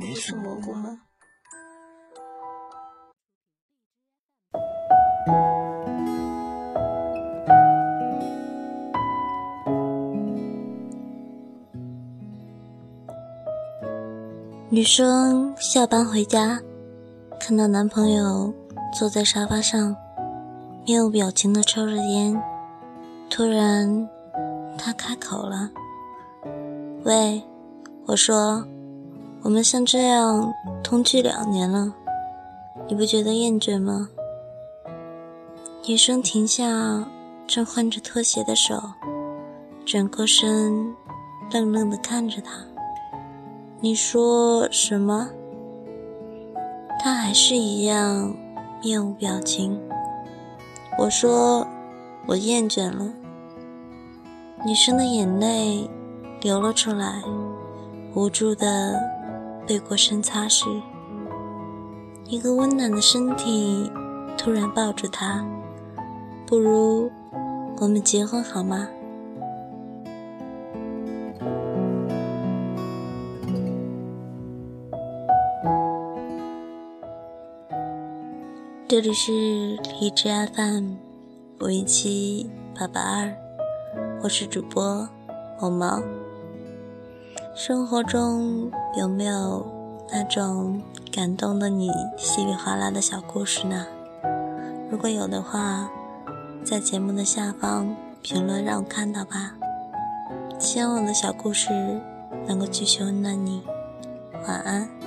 你是蘑菇吗？女生下班回家，看到男朋友坐在沙发上，面无表情的抽着烟。突然，她开口了：“喂，我说。”我们像这样同居两年了，你不觉得厌倦吗？女生停下正换着拖鞋的手，转过身，愣愣地看着他。你说什么？他还是一样面无表情。我说我厌倦了。女生的眼泪流了出来，无助的。背过身擦拭，一个温暖的身体突然抱住他，不如我们结婚好吗？这里是荔枝 FM 五一七八八二，我是主播毛毛。生活中有没有那种感动的你稀里哗啦的小故事呢？如果有的话，在节目的下方评论让我看到吧。希望我的小故事能够继续温暖你。晚安。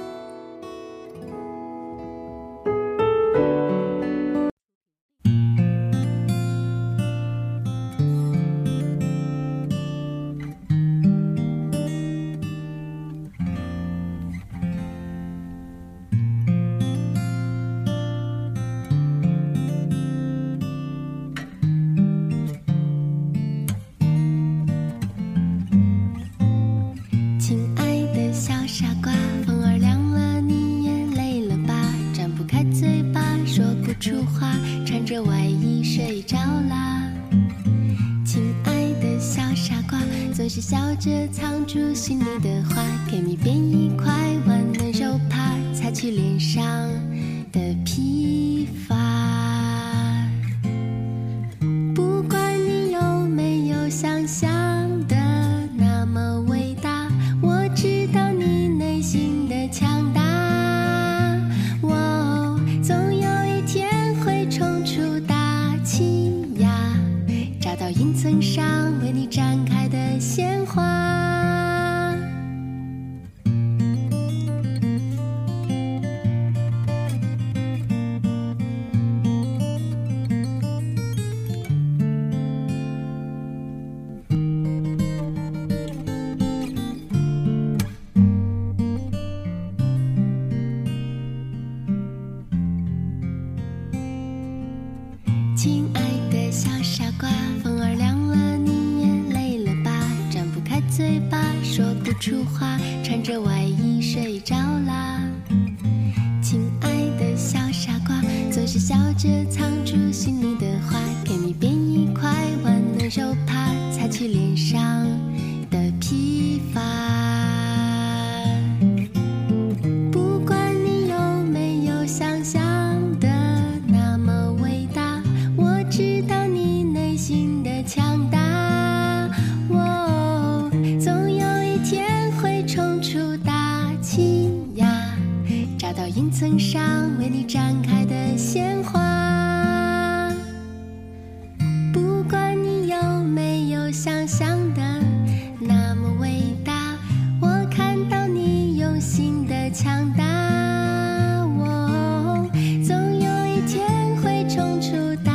着外衣睡着啦，亲爱的小傻瓜，总是笑着藏住心里的话。给你编一块温暖手帕，擦去脸上的皮。到云层上为你展开的鲜花。出花，穿着外衣睡着啦。亲爱的小傻瓜，总是笑着藏住心里的话，出大气呀找到云层上为你绽开的鲜花。不管你有没有想象的那么伟大我看到你用心的强大哦总有一天会冲出大